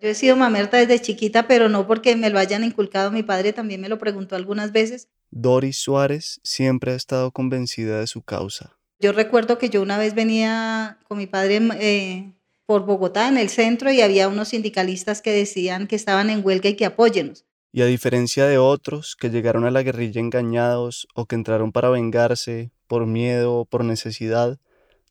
Yo he sido mamerta desde chiquita, pero no porque me lo hayan inculcado. Mi padre también me lo preguntó algunas veces. Doris Suárez siempre ha estado convencida de su causa. Yo recuerdo que yo una vez venía con mi padre eh, por Bogotá, en el centro, y había unos sindicalistas que decían que estaban en huelga y que apóyenos. Y a diferencia de otros que llegaron a la guerrilla engañados o que entraron para vengarse, por miedo o por necesidad,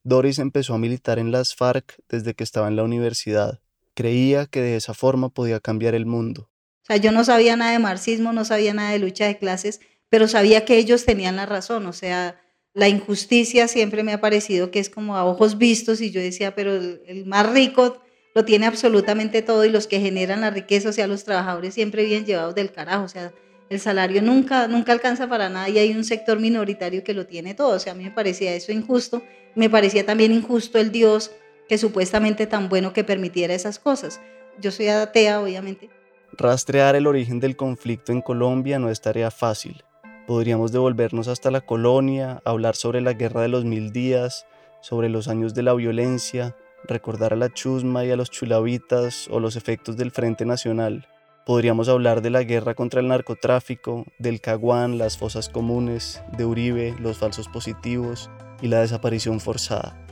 Doris empezó a militar en las FARC desde que estaba en la universidad. Creía que de esa forma podía cambiar el mundo. O sea, yo no sabía nada de marxismo, no sabía nada de lucha de clases, pero sabía que ellos tenían la razón. O sea, la injusticia siempre me ha parecido que es como a ojos vistos y yo decía, pero el, más rico lo tiene absolutamente todo y los que generan la riqueza, o sea, los trabajadores siempre bien llevados del carajo. O sea, el salario nunca, nunca alcanza para nada y hay un sector minoritario que lo tiene todo. O sea, a mí me parecía eso injusto. Me parecía también injusto el Dios que supuestamente tan bueno que permitiera esas cosas. Yo soy atea, obviamente. Rastrear el origen del conflicto en Colombia no es tarea fácil. Podríamos devolvernos hasta la colonia, hablar sobre la guerra de los mil días, sobre los años de la violencia, recordar a la chusma y a los chulavitas o los efectos del Frente Nacional. Podríamos hablar de la guerra contra el narcotráfico, del caguán, las fosas comunes, de Uribe, los falsos positivos y la desaparición forzada.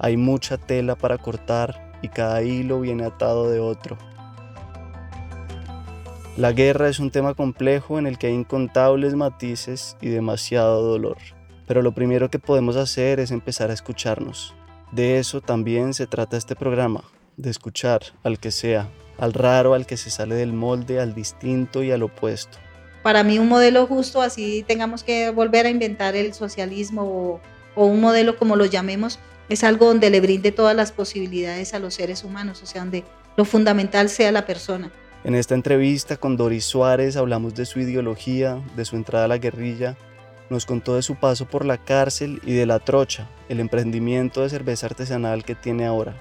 Hay mucha tela para cortar y cada hilo viene atado de otro. La guerra es un tema complejo en el que hay incontables matices y demasiado dolor. Pero lo primero que podemos hacer es empezar a escucharnos. De eso también se trata este programa, de escuchar al que sea, al raro, al que se sale del molde, al distinto y al opuesto. Para mí un modelo justo, así tengamos que volver a inventar el socialismo o, un modelo como lo llamemos, es algo donde le brinde todas las posibilidades a los seres humanos, o sea, donde lo fundamental sea la persona. En esta entrevista con Doris Suárez hablamos de su ideología, de su entrada a la guerrilla, nos contó de su paso por la cárcel y de la trocha, el emprendimiento de cerveza artesanal que tiene ahora.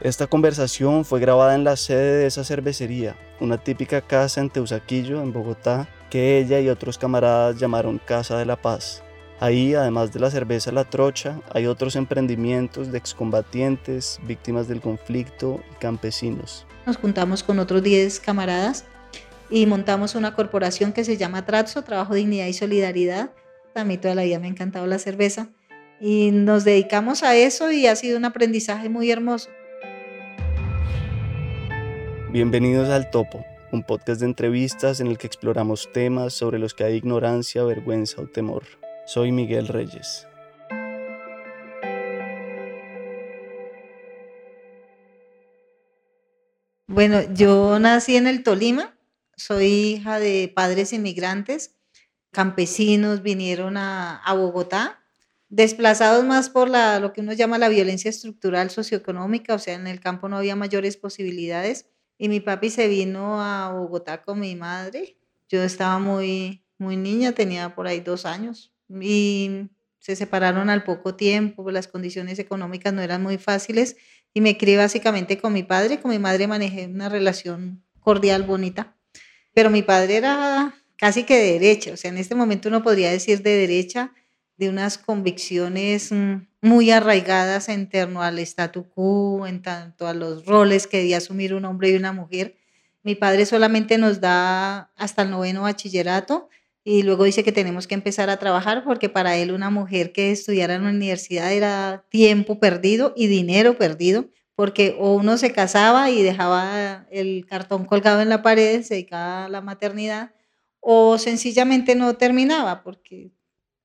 Esta conversación fue grabada en la sede de esa cervecería, una típica casa en Teusaquillo, en Bogotá, que ella y otros camaradas llamaron Casa de la Paz. Ahí, además de la cerveza La Trocha, hay otros emprendimientos de excombatientes, víctimas del conflicto y campesinos. Nos juntamos con otros 10 camaradas y montamos una corporación que se llama Tratso, Trabajo, Dignidad y Solidaridad. A mí toda la vida me ha encantado la cerveza y nos dedicamos a eso y ha sido un aprendizaje muy hermoso. Bienvenidos al Topo, un podcast de entrevistas en el que exploramos temas sobre los que hay ignorancia, vergüenza o temor. Soy Miguel Reyes. Bueno, yo nací en el Tolima, soy hija de padres inmigrantes, campesinos vinieron a, Bogotá, desplazados más por la, lo que uno llama la violencia estructural socioeconómica, o sea, en el campo no había mayores posibilidades y mi papi se vino a Bogotá con mi madre. Yo estaba muy, muy niña, tenía por ahí dos años y se separaron al poco tiempo, las condiciones económicas no eran muy fáciles y me crié básicamente con mi padre, con mi madre manejé una relación cordial, bonita, pero mi padre era casi que de derecha, o sea, en este momento uno podría decir de derecha, de unas convicciones mm, muy arraigadas en torno al statu quo, en tanto a los roles que debía asumir un hombre y una mujer. Mi padre solamente nos da hasta el noveno bachillerato y luego dice que tenemos que empezar a trabajar porque para él una mujer que estudiara en la universidad era tiempo perdido y dinero perdido, porque o uno se casaba y dejaba el cartón colgado en la pared, se dedicaba a la maternidad, o sencillamente no terminaba porque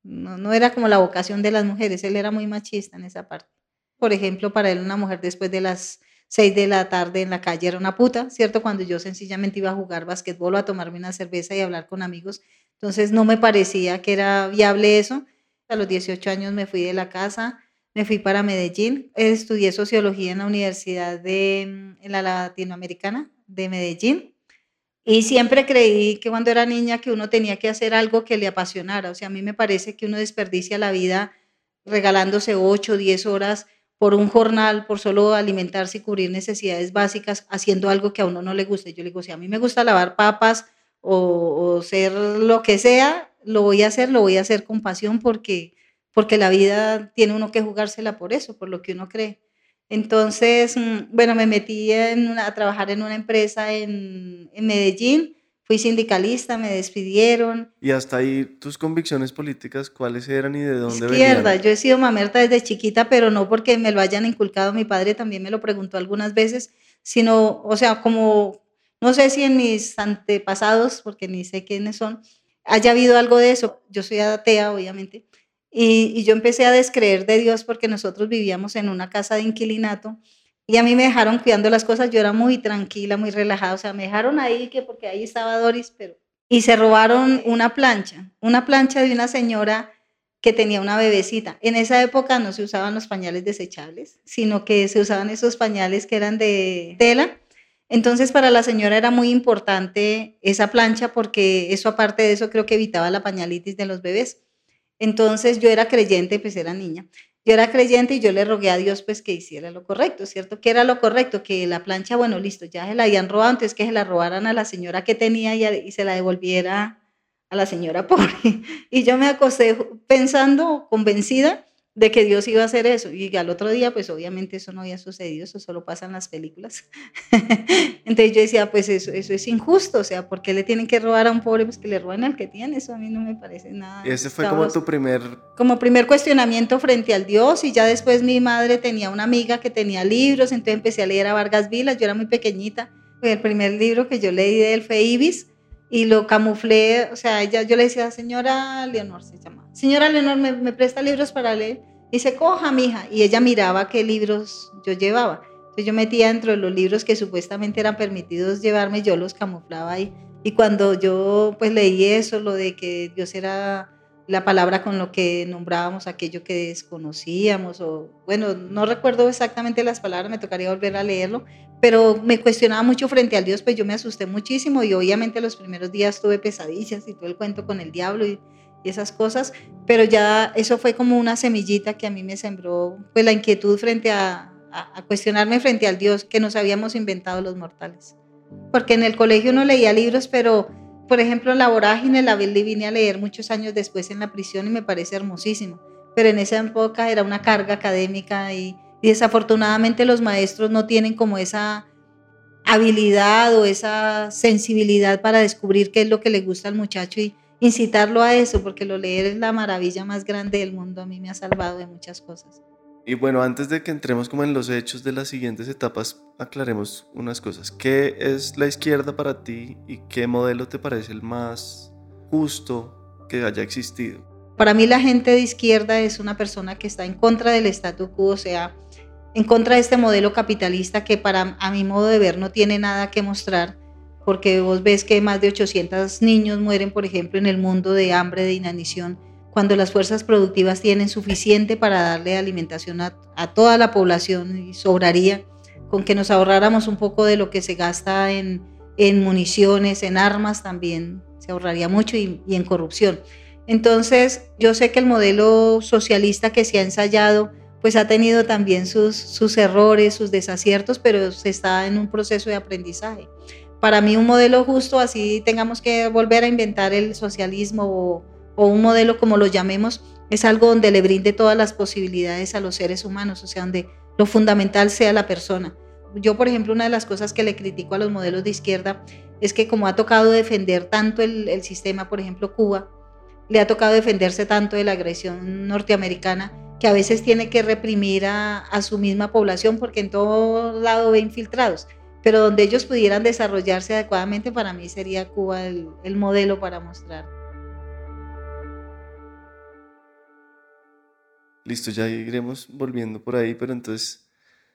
no, era como la vocación de las mujeres, él era muy machista en esa parte. Por ejemplo, para él una mujer después de las seis de la tarde en la calle era una puta, ¿cierto? Cuando yo sencillamente iba a jugar basquetbol a tomarme una cerveza y hablar con amigos. Entonces no me parecía que era viable eso. A los 18 años me fui de la casa, me fui para Medellín, estudié sociología en la Universidad de en la Latinoamericana de Medellín y siempre creí que cuando era niña que uno tenía que hacer algo que le apasionara. O sea, a mí me parece que uno desperdicia la vida regalándose 8 o 10 horas por un jornal, por solo alimentarse y cubrir necesidades básicas, haciendo algo que a uno no le guste. Yo le digo, si a mí me gusta lavar papas o, o ser lo que sea, lo voy a hacer, lo voy a hacer con pasión porque, porque la vida tiene uno que jugársela por eso, por lo que uno cree. Entonces, mm, bueno, me metí a trabajar en una empresa en, en Medellín fui sindicalista, me despidieron. ¿Y hasta ahí tus convicciones políticas cuáles eran y de dónde Izquierda, yo he sido mamerta desde chiquita, pero no porque me lo hayan inculcado, mi padre también me lo preguntó algunas veces, sino, o sea, como, no sé si en mis antepasados, porque ni sé quiénes son, haya habido algo de eso. Yo soy atea, obviamente, y, y yo empecé a descreer de Dios porque nosotros vivíamos en una casa de inquilinato y a mí me dejaron cuidando las cosas, yo era muy tranquila, muy relajada, o sea, me dejaron ahí, que porque ahí estaba Doris, pero... Y se robaron una plancha, una plancha de una señora que tenía una bebecita. En esa época no se usaban los pañales desechables, sino que se usaban esos pañales que eran de tela. Entonces para la señora era muy importante esa plancha porque eso aparte de eso creo que evitaba la pañalitis de los bebés. Entonces yo era creyente, pues era niña yo era creyente y yo le rogué a Dios pues que hiciera lo correcto, ¿cierto? ¿Qué era lo correcto? Que la plancha, bueno, listo, ya se la habían robado, entonces que se la robaran a la señora que tenía y, y se la devolviera a la señora pobre. Y yo me acosté pensando, convencida, de que Dios iba a hacer eso. Y al otro día, pues obviamente eso no había sucedido, eso solo pasa en las películas. Entonces yo decía, pues eso, eso es injusto, o sea, ¿por qué le tienen que robar a un pobre? Pues que le roban al que tiene, eso a mí no me parece nada. Y ese fue como tu primer... Como primer cuestionamiento frente al Dios y ya después mi madre tenía una amiga que tenía libros, entonces empecé a leer a Vargas Vilas, yo era muy pequeñita. El primer libro que yo leí de él fue Ibis y lo camuflé, o sea, ella, yo le decía, señora Leonor se llama, señora Leonor, ¿me, me presta libros para leer? Y se coja, mija. Y ella miraba qué libros yo llevaba. Entonces yo metía dentro de los libros que supuestamente eran permitidos llevarme, yo los camuflaba ahí. Y cuando yo pues leí eso, lo de que Dios era la palabra con lo que nombrábamos aquello que desconocíamos, o bueno, no recuerdo exactamente las palabras, me tocaría volver a leerlo, pero me cuestionaba mucho frente al Dios, pues yo me asusté muchísimo y obviamente los primeros días tuve pesadillas y todo el cuento con el diablo y y esas cosas, pero ya eso fue como una semillita que a mí me sembró pues la inquietud frente a, a, cuestionarme frente al Dios que nos habíamos inventado los mortales. Porque en el colegio no leía libros, pero por ejemplo la vorágine la vine a leer muchos años después en la prisión y me parece hermosísimo, pero en esa época era una carga académica y, y desafortunadamente los maestros no tienen como esa habilidad o esa sensibilidad para descubrir qué es lo que le gusta al muchacho y, incitarlo a eso, porque lo leer es la maravilla más grande del mundo, a mí me ha salvado de muchas cosas. Y bueno, antes de que entremos como en los hechos de las siguientes etapas, aclaremos unas cosas. ¿Qué es la izquierda para ti y qué modelo te parece el más justo que haya existido? Para mí la gente de izquierda es una persona que está en contra del statu quo, o sea, en contra de este modelo capitalista que para a mi modo de ver no tiene nada que mostrar porque vos ves que más de 800 niños mueren, por ejemplo, en el mundo de hambre, de inanición, cuando las fuerzas productivas tienen suficiente para darle alimentación a, toda la población y sobraría con que nos ahorráramos un poco de lo que se gasta en, municiones, en armas también, se ahorraría mucho y en corrupción. Entonces, yo sé que el modelo socialista que se ha ensayado, pues ha tenido también sus, sus errores, sus desaciertos, pero se está en un proceso de aprendizaje para mí un modelo justo, así tengamos que volver a inventar el socialismo o, un modelo como lo llamemos, es algo donde le brinde todas las posibilidades a los seres humanos, o sea, donde lo fundamental sea la persona. Yo, por ejemplo, una de las cosas que le critico a los modelos de izquierda es que como ha tocado defender tanto el, sistema, por ejemplo, Cuba, le ha tocado defenderse tanto de la agresión norteamericana, que a veces tiene que reprimir a, a su misma población porque en todo lado ve infiltrados pero donde ellos pudieran desarrollarse adecuadamente, para mí sería Cuba el, el modelo para mostrar. Listo, ya iremos volviendo por ahí, pero entonces,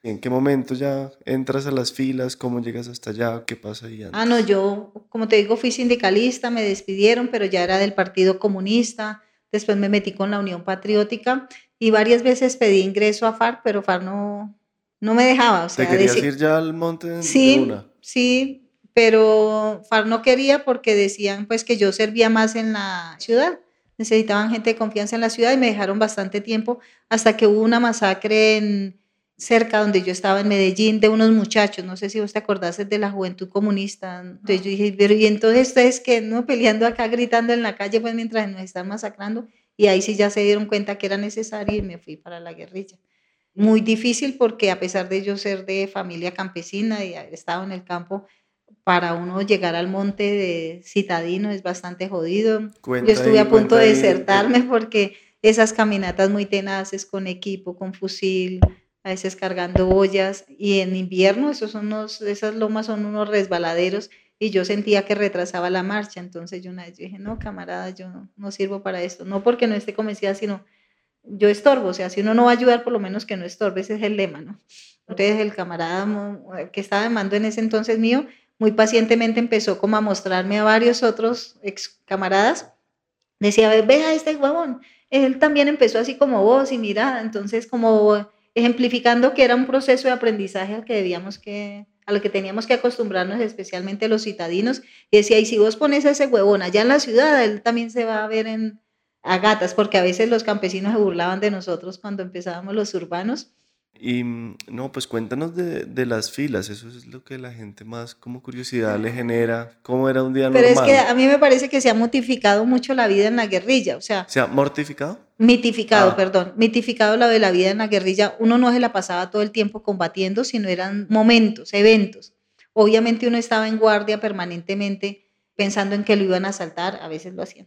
¿en qué momento ya entras a las filas? ¿Cómo llegas hasta allá? ¿Qué pasa ahí Ah, no, yo, como te digo, fui sindicalista, me despidieron, pero ya era del Partido Comunista, después me metí con la Unión Patriótica y varias veces pedí ingreso a FARC, pero FARC no, no me dejaba. O sea, ¿Te querías ir ya al monte sí, una? Sí, pero FARC no quería porque decían pues que yo servía más en la ciudad. Necesitaban gente de confianza en la ciudad y me dejaron bastante tiempo hasta que hubo una masacre en, cerca donde yo estaba en Medellín de unos muchachos, no sé si vos te acordás de la juventud comunista. Entonces yo dije, pero y entonces ustedes que no peleando acá, gritando en la calle, pues mientras nos están masacrando. Y ahí sí ya se dieron cuenta que era necesario y me fui para la guerrilla. muy difícil porque a pesar de yo ser de familia campesina y haber estado en el campo, para uno llegar al monte de citadino es bastante jodido. yo estuve a punto de desertarme porque esas caminatas muy tenaces con equipo, con fusil, a veces cargando ollas y en invierno esos son unos, esas lomas son unos resbaladeros y yo sentía que retrasaba la marcha. Entonces yo una vez dije, no, camarada, yo no, sirvo para esto. No porque no esté convencida, sino yo estorbo. O sea, si uno no va a ayudar, por lo menos que no estorbe. Ese es el lema, ¿no? Entonces el camarada que estaba de mando en ese entonces mío, muy pacientemente empezó como a mostrarme a varios otros ex camaradas. Decía, ve a este huevón. Él también empezó así como vos y mira, entonces como ejemplificando que era un proceso de aprendizaje al que debíamos que, a lo que teníamos que acostumbrarnos, especialmente los citadinos, y decía, y si vos pones ese huevón allá en la ciudad, él también se va a ver en, a gatas, porque a veces los campesinos se burlaban de nosotros cuando empezábamos los urbanos, y mm, no, pues cuéntanos de, de, las filas, eso es lo que la gente más como curiosidad le genera, cómo era un día normal. Pero es que a mí me parece que se ha mitificado mucho la vida en la guerrilla, o sea... ¿Se ha mortificado? Mitificado, ah. perdón, mitificado la de la vida en la guerrilla. Uno no se la pasaba todo el tiempo combatiendo, sino eran momentos, eventos. Obviamente uno estaba en guardia permanentemente pensando en que lo iban a asaltar, a veces lo hacían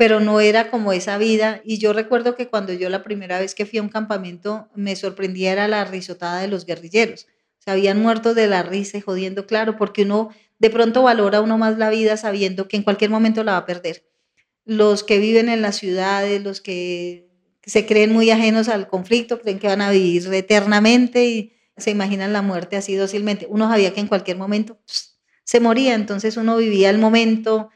pero no era como esa vida. Y yo recuerdo que cuando yo la primera vez que fui a un campamento me sorprendía era la risotada de los guerrilleros. Se habían muerto de la risa y jodiendo, claro, porque uno de pronto valora uno más la vida sabiendo que en cualquier momento la va a perder. Los que viven en las ciudades, los que se creen muy ajenos al conflicto, creen que van a vivir eternamente y se imaginan la muerte así dócilmente. Uno sabía que en cualquier momento se moría, entonces uno vivía el momento,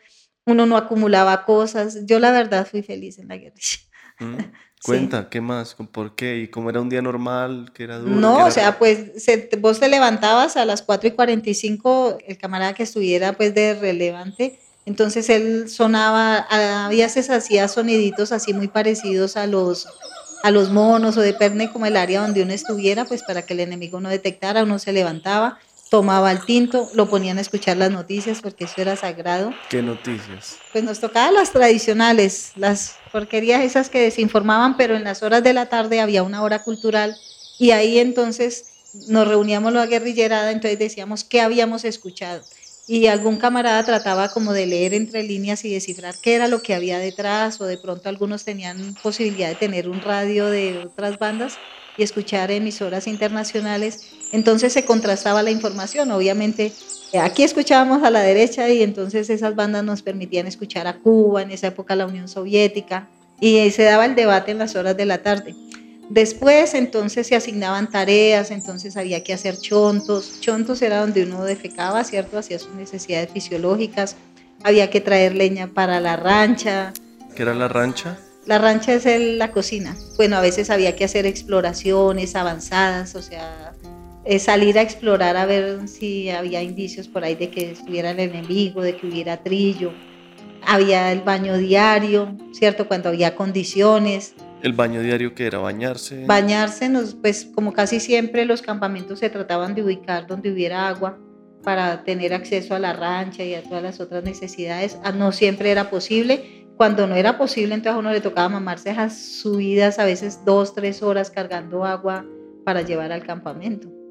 uno no acumulaba cosas. Yo la verdad fui feliz en la guerrilla. Mm, cuenta, ¿qué más? ¿Por qué? ¿Y cómo era un día normal? ¿Qué era duro? No, o sea, pues vos te levantabas a las 4 y 45, el camarada que estuviera pues de relevante, entonces él sonaba, a veces hacía soniditos así muy parecidos a los, a los monos o de perne como el área donde uno estuviera, pues para que el enemigo no detectara, uno se levantaba, tomaba el tinto, lo ponían a escuchar las noticias porque eso era sagrado. ¿Qué noticias? Pues nos tocaba las tradicionales, las porquerías esas que desinformaban, pero en las horas de la tarde había una hora cultural y ahí entonces nos reuníamos la guerrillerada, entonces decíamos qué habíamos escuchado. Y algún camarada trataba como de leer entre líneas y descifrar qué era lo que había detrás, o de pronto algunos tenían posibilidad de tener un radio de otras bandas y escuchar emisoras internacionales, entonces se contrastaba la información. Obviamente, eh, aquí escuchábamos a la derecha y entonces esas bandas nos permitían escuchar a Cuba, en esa época la Unión Soviética, y se daba el debate en las horas de la tarde. Después entonces se asignaban tareas, entonces había que hacer chontos. Chontos era donde uno defecaba, ¿cierto? Hacía sus necesidades fisiológicas. Había que traer leña para la rancha. ¿Qué era la rancha? La rancha es la cocina. Bueno, a veces había que hacer exploraciones avanzadas, o sea, eh, salir a explorar a ver si había indicios por ahí de que estuviera el enemigo, de que hubiera trillo. Había el baño diario, ¿cierto? Cuando había condiciones. ¿El baño diario que era bañarse? Bañarse, nos, pues como casi siempre los campamentos se trataban de ubicar donde hubiera agua para tener acceso a la rancha y a todas las otras necesidades. Ah, no siempre era posible cuando no era posible, entonces a uno le tocaba mamarse esas subidas, a veces dos, tres horas cargando agua para llevar al campamento.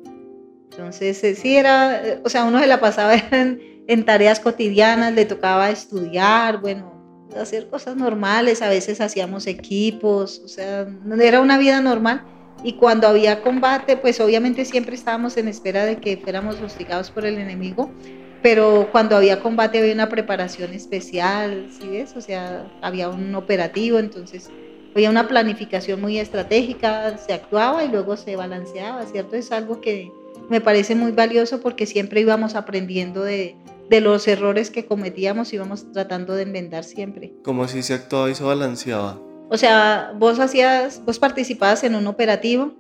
Entonces, eh, sí era, eh, o sea, uno se la pasaba en, en tareas cotidianas, le tocaba estudiar, bueno, hacer cosas normales, a veces hacíamos equipos, o sea, era una vida normal. Y cuando había combate, pues obviamente siempre estábamos en espera de que fuéramos hostigados por el enemigo, pero cuando había combate había una preparación especial, ¿sí ves? O sea, había un operativo, entonces había una planificación muy estratégica, se actuaba y luego se balanceaba, ¿cierto? Es algo que me parece muy valioso porque siempre íbamos aprendiendo de, de los errores que cometíamos, íbamos tratando de enmendar siempre. ¿Cómo si se actuaba y se balanceaba? O sea, vos hacías, vos participabas en un operativo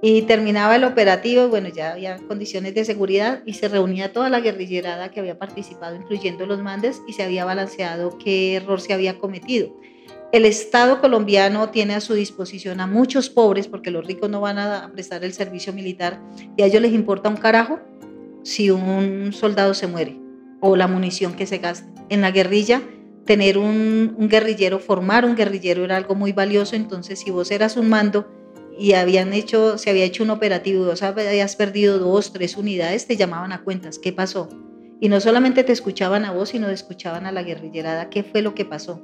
y terminaba el operativo, bueno, ya había condiciones de seguridad y se reunía toda la guerrillerada que había participado, incluyendo los mandes, y se había balanceado qué error se había cometido. El Estado colombiano tiene a su disposición a muchos pobres, porque los ricos no van a prestar el servicio militar, y a ellos les importa un carajo si un soldado se muere o la munición que se gasta. En la guerrilla, tener un, guerrillero, formar un guerrillero era algo muy valioso, entonces si vos eras un mando, y se había hecho un operativo, sea, habías perdido dos, tres unidades, te llamaban a cuentas, ¿qué pasó? Y no solamente te escuchaban a vos, sino escuchaban a la guerrillerada, ¿qué fue lo que pasó?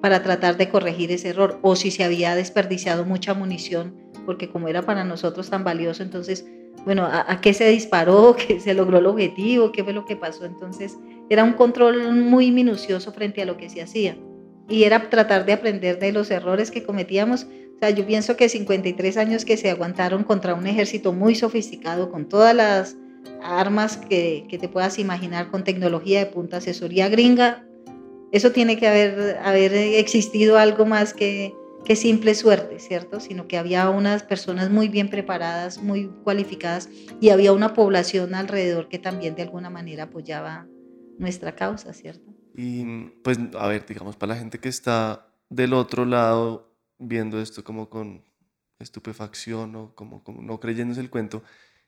Para tratar de corregir ese error, o si se había desperdiciado mucha munición, porque como era para nosotros tan valioso, entonces, bueno, ¿a, qué se disparó? ¿Qué se logró el objetivo? ¿Qué fue lo que pasó? Entonces, era un control muy minucioso frente a lo que se hacía. Y era tratar de aprender de los errores que cometíamos o sea, yo pienso que 53 años que se aguantaron contra un ejército muy sofisticado, con todas las armas que, que te puedas imaginar, con tecnología de punta, asesoría gringa, eso tiene que haber, haber existido algo más que, que simple suerte, ¿cierto? Sino que había unas personas muy bien preparadas, muy cualificadas y había una población alrededor que también de alguna manera apoyaba nuestra causa, ¿cierto? Y pues, a ver, digamos, para la gente que está del otro lado, viendo esto como con estupefacción o como, no creyéndose el cuento,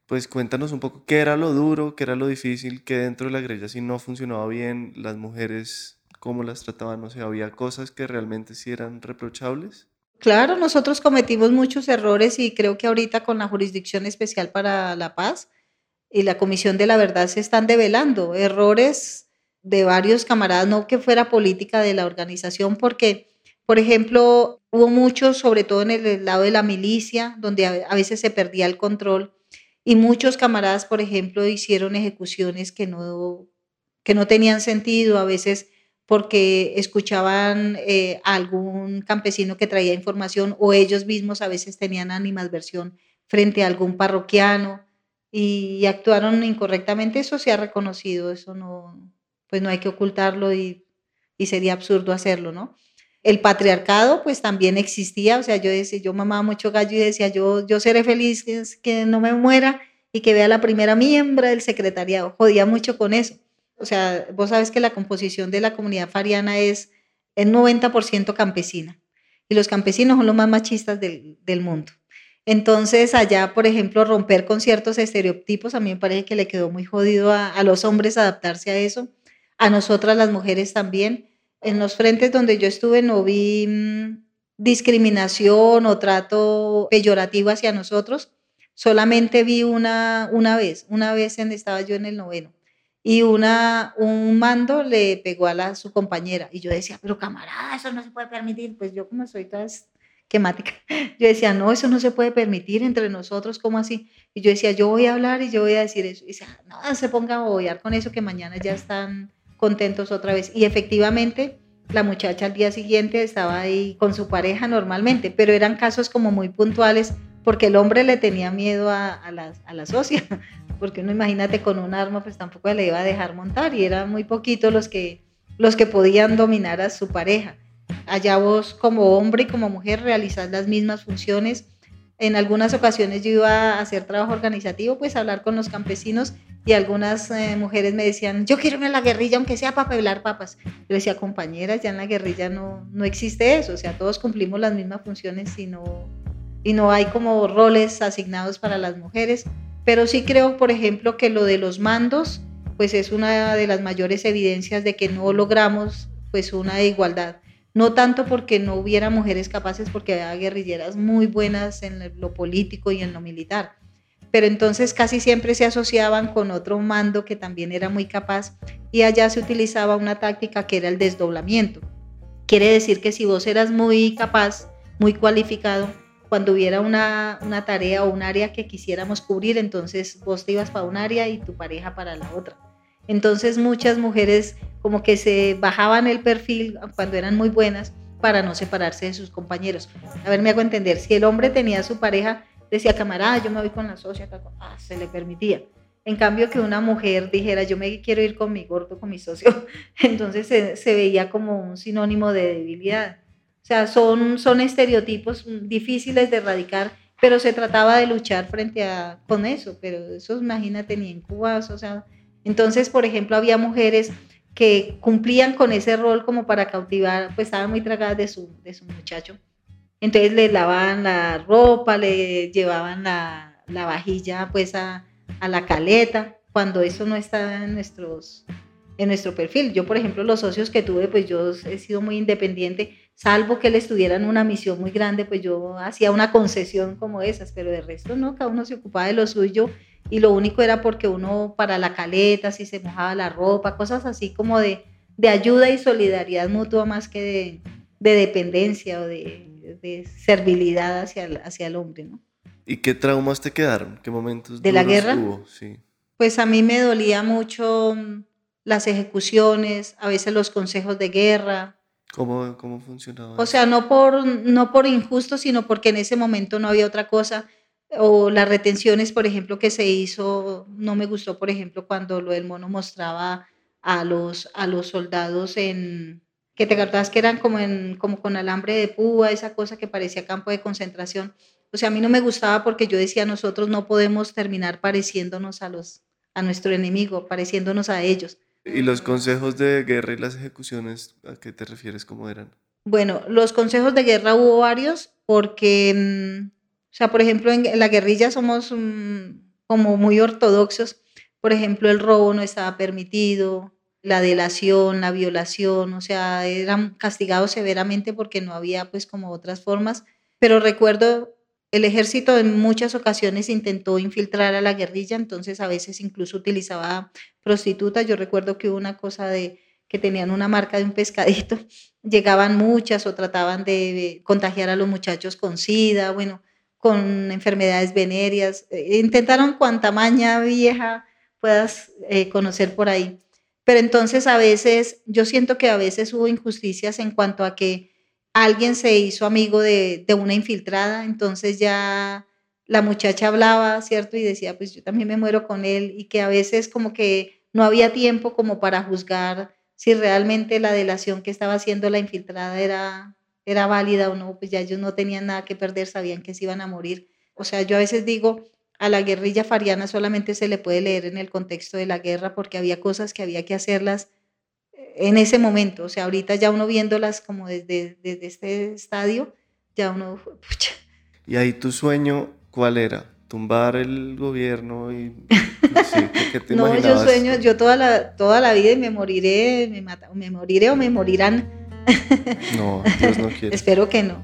pues cuéntanos un poco qué era lo duro, qué era lo difícil, qué dentro de la guerrilla si no funcionaba bien, las mujeres cómo las trataban, o sea, había cosas que realmente sí eran reprochables. Claro, nosotros cometimos muchos errores y creo que ahorita con la Jurisdicción Especial para la Paz y la Comisión de la Verdad se están develando errores de varios camaradas, no que fuera política de la organización, porque por ejemplo, hubo muchos, sobre todo en el lado de la milicia, donde a veces se perdía el control y muchos camaradas, por ejemplo, hicieron ejecuciones que no, que no tenían sentido, a veces porque escuchaban eh, a algún campesino que traía información o ellos mismos a veces tenían animadversión frente a algún parroquiano y, actuaron incorrectamente. Eso se ha reconocido, eso no, pues no hay que ocultarlo y, y sería absurdo hacerlo, ¿no? El patriarcado pues también existía, o sea, yo decía, yo mamaba mucho gallo y decía, yo, yo seré feliz que, que no me muera y que vea la primera miembro del secretariado. Jodía mucho con eso. O sea, vos sabes que la composición de la comunidad fariana es el 90% campesina y los campesinos son los más machistas del, del, mundo. Entonces, allá, por ejemplo, romper con ciertos estereotipos, a mí me parece que le quedó muy jodido a, a los hombres adaptarse a eso, a nosotras las mujeres también en los frentes donde yo estuve no vi mm, discriminación o trato peyorativo hacia nosotros. Solamente vi una, una vez, una vez en, estaba yo en el noveno, y una, un mando le pegó a la, su compañera. Y yo decía, pero camarada, eso no se puede permitir. Pues yo como soy toda esquemática, yo decía, no, eso no se puede permitir entre nosotros, ¿cómo así? Y yo decía, yo voy a hablar y yo voy a decir eso. Y decía, no, se ponga a bobear con eso que mañana ya están contentos otra vez. Y efectivamente, la muchacha al día siguiente estaba ahí con su pareja normalmente, pero eran casos como muy puntuales porque el hombre le tenía miedo a, a, la, a la socia, porque uno imagínate con un arma pues tampoco le iba a dejar montar y eran muy poquitos los que, los que podían dominar a su pareja. Allá vos como hombre y como mujer realizás las mismas funciones. En algunas ocasiones yo iba a hacer trabajo organizativo, pues a hablar con los campesinos y algunas eh, mujeres me decían, yo quiero irme a la guerrilla aunque sea para pelar papas. Yo decía, compañeras, ya en la guerrilla no, no existe eso, o sea, todos cumplimos las mismas funciones y no, y no hay como roles asignados para las mujeres. Pero sí creo, por ejemplo, que lo de los mandos, pues es una de las mayores evidencias de que no logramos pues una igualdad. No tanto porque no hubiera mujeres capaces, porque había guerrilleras muy buenas en lo político y en lo militar, pero entonces casi siempre se asociaban con otro mando que también era muy capaz y allá se utilizaba una táctica que era el desdoblamiento. Quiere decir que si vos eras muy capaz, muy cualificado, cuando hubiera una, una tarea o un área que quisiéramos cubrir, entonces vos te ibas para un área y tu pareja para la otra. Entonces muchas mujeres como que se bajaban el perfil cuando eran muy buenas para no separarse de sus compañeros. A ver, me hago entender, si el hombre tenía su pareja, decía, camarada, yo me voy con la socia, ah, se le permitía. En cambio, que una mujer dijera, yo me quiero ir con mi gordo, con mi socio, entonces se, veía como un sinónimo de debilidad. O sea, son, son estereotipos difíciles de erradicar, pero se trataba de luchar frente a con eso, pero eso imagínate ni en Cuba, o sea, entonces, por ejemplo, había mujeres que cumplían con ese rol como para cautivar, pues estaban muy tragadas de su, de su muchacho entonces le lavaban la ropa, le llevaban la, la vajilla pues a, a, la caleta, cuando eso no estaba en, nuestros, en nuestro perfil. Yo, por ejemplo, los socios que tuve, pues yo he sido muy independiente, salvo que él estuviera en una misión muy grande, pues yo hacía una concesión como esas, pero de resto no, cada uno se ocupaba de lo suyo y lo único era porque uno para la caleta, si se mojaba la ropa, cosas así como de, de ayuda y solidaridad mutua más que de, de dependencia o de, de, servilidad hacia el, hacia el hombre, ¿no? ¿Y qué traumas te quedaron? ¿Qué momentos de la guerra? Hubo? Sí. Pues a mí me dolía mucho las ejecuciones, a veces los consejos de guerra, ¿Cómo, cómo funcionaba? O sea, no por, no por injusto, sino porque en ese momento no había otra cosa. O las retenciones, por ejemplo, que se hizo, no me gustó, por ejemplo, cuando lo del mono mostraba a los, a los soldados en, que te acordás que eran como, en, como con alambre de púa, esa cosa que parecía campo de concentración. O sea, a mí no me gustaba porque yo decía, nosotros no podemos terminar pareciéndonos a, los, a nuestro enemigo, pareciéndonos a ellos. ¿Y los consejos de guerra y las ejecuciones, a qué te refieres? ¿Cómo eran? Bueno, los consejos de guerra hubo varios porque, mm, o sea, por ejemplo, en la guerrilla somos mm, como muy ortodoxos. Por ejemplo, el robo no estaba permitido, la delación, la violación, o sea, eran castigados severamente porque no había pues como otras formas. Pero recuerdo el ejército en muchas ocasiones intentó infiltrar a la guerrilla, entonces a veces incluso utilizaba prostitutas. Yo recuerdo que hubo una cosa de que tenían una marca de un pescadito, llegaban muchas o trataban de contagiar a los muchachos con sida, bueno, con enfermedades venéreas. Eh, intentaron cuanta maña vieja puedas eh, conocer por ahí. Pero entonces a veces, yo siento que a veces hubo injusticias en cuanto a que alguien se hizo amigo de, una infiltrada, entonces ya la muchacha hablaba, ¿cierto? Y decía, pues yo también me muero con él y que a veces como que no había tiempo como para juzgar si realmente la delación que estaba haciendo la infiltrada era, era válida o no, pues ya ellos no tenían nada que perder, sabían que se iban a morir. O sea, yo a veces digo, a la guerrilla fariana solamente se le puede leer en el contexto de la guerra porque había cosas que había que hacerlas en ese momento, o sea, ahorita ya uno viéndolas como desde, desde este estadio, ya uno, pucha. ¿Y ahí tu sueño cuál era? ¿Tumbar el gobierno? Y, ¿qué, te no, yo sueño, yo toda la, toda la vida y me moriré, me, me moriré o me morirán. no, Dios no quiere. Espero que no.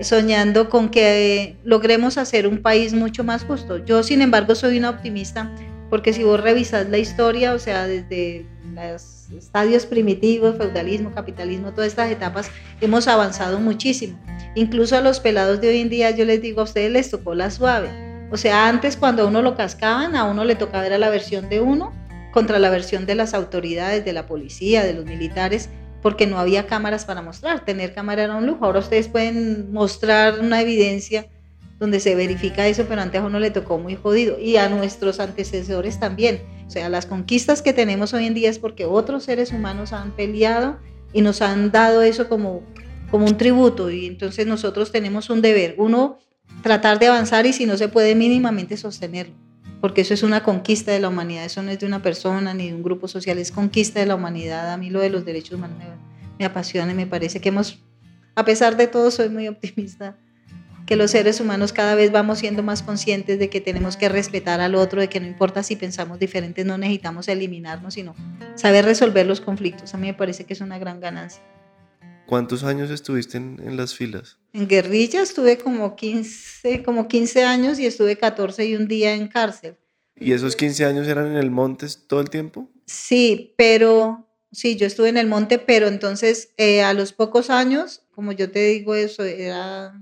Soñando con que logremos hacer un país mucho más justo. Yo, sin embargo, soy una optimista porque si vos revisas la historia, o sea, desde los estadios primitivos, feudalismo, capitalismo, todas estas etapas, hemos avanzado muchísimo. Incluso a los pelados de hoy en día, yo les digo, a ustedes les tocó la suave. O sea, antes cuando a uno lo cascaban, a uno le tocaba ver la versión de uno contra la versión de las autoridades, de la policía, de los militares, porque no había cámaras para mostrar. Tener cámara era un lujo. Ahora ustedes pueden mostrar una evidencia donde se verifica eso, pero antes a uno le tocó muy jodido. Y a nuestros antecesores también. O sea, las conquistas que tenemos hoy en día es porque otros seres humanos han peleado y nos han dado eso como, como un tributo. Y entonces nosotros tenemos un deber, uno, tratar de avanzar y si no se puede mínimamente sostenerlo, porque eso es una conquista de la humanidad, eso no es de una persona ni de un grupo social, es conquista de la humanidad. A mí lo de los derechos humanos me, me apasiona y me parece que hemos, a pesar de todo, soy muy optimista que los seres humanos cada vez vamos siendo más conscientes de que tenemos que respetar al otro, de que no importa si pensamos diferentes, no necesitamos eliminarnos, sino saber resolver los conflictos. A mí me parece que es una gran ganancia. ¿Cuántos años estuviste en, las filas? En guerrilla estuve como 15, como 15 años y estuve 14 y un día en cárcel. ¿Y esos 15 años eran en el monte todo el tiempo? Sí, pero sí, yo estuve en el monte, pero entonces eh, a los pocos años, como yo te digo eso, era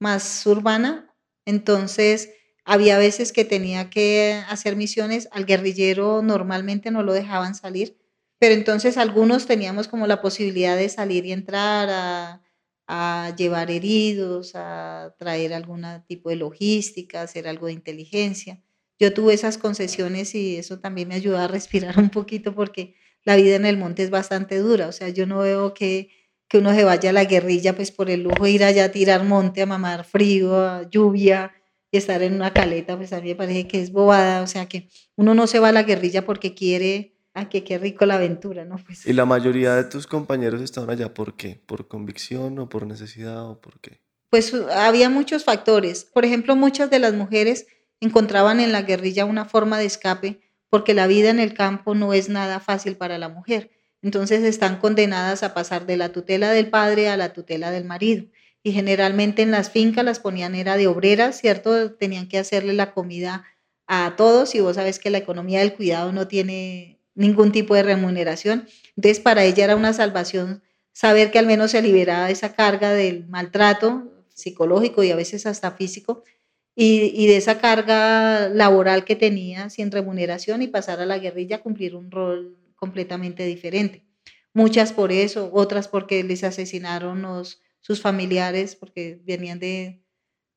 más urbana, entonces había veces que tenía que hacer misiones, al guerrillero normalmente no lo dejaban salir, pero entonces algunos teníamos como la posibilidad de salir y entrar a, a llevar heridos, a traer algún tipo de logística, hacer algo de inteligencia. Yo tuve esas concesiones y eso también me ayudó a respirar un poquito porque la vida en el monte es bastante dura, o sea, yo no veo que que uno se vaya a la guerrilla pues por el lujo de ir allá a tirar monte, a mamar frío, a lluvia y estar en una caleta, pues a mí me parece que es bobada, o sea que uno no se va a la guerrilla porque quiere, a que qué rico la aventura, ¿no? Pues, ¿Y la mayoría de tus compañeros estaban allá por qué? ¿Por convicción o por necesidad o por qué? Pues había muchos factores. Por ejemplo, muchas de las mujeres encontraban en la guerrilla una forma de escape porque la vida en el campo no es nada fácil para la mujer. Entonces están condenadas a pasar de la tutela del padre a la tutela del marido. Y generalmente en las fincas las ponían era de obreras, ¿cierto? Tenían que hacerle la comida a todos y vos sabes que la economía del cuidado no tiene ningún tipo de remuneración. Entonces para ella era una salvación saber que al menos se liberaba esa carga del maltrato psicológico y a veces hasta físico y, de esa carga laboral que tenía sin remuneración y pasar a la guerrilla a cumplir un rol completamente diferente. Muchas por eso, otras porque les asesinaron sus familiares, porque venían de,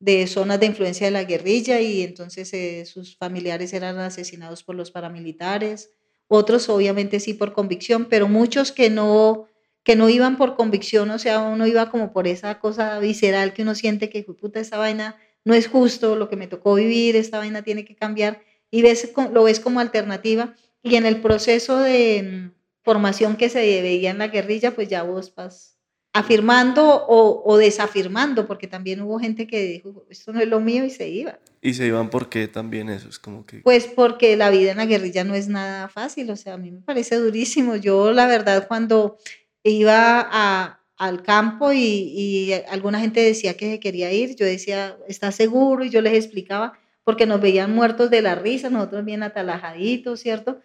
de, zonas de influencia de la guerrilla y entonces eh, sus familiares eran asesinados por los paramilitares. Otros obviamente sí por convicción, pero muchos que no, que no iban por convicción, o sea, uno iba como por esa cosa visceral que uno siente que, puta, esa vaina no es justo lo que me tocó vivir, esta vaina tiene que cambiar y ves, lo ves como alternativa. Y en el proceso de mm, formación que se veía en la guerrilla, pues ya vos vas afirmando o, desafirmando, porque también hubo gente que dijo, esto no es lo mío y se iba. ¿Y se iban por qué también eso? Es como que... Pues porque la vida en la guerrilla no es nada fácil, o sea, a mí me parece durísimo. Yo la verdad cuando iba a, al campo y, alguna gente decía que se quería ir, yo decía, ¿está seguro? Y yo les explicaba, porque nos veían muertos de la risa, nosotros bien atalajaditos, ¿cierto?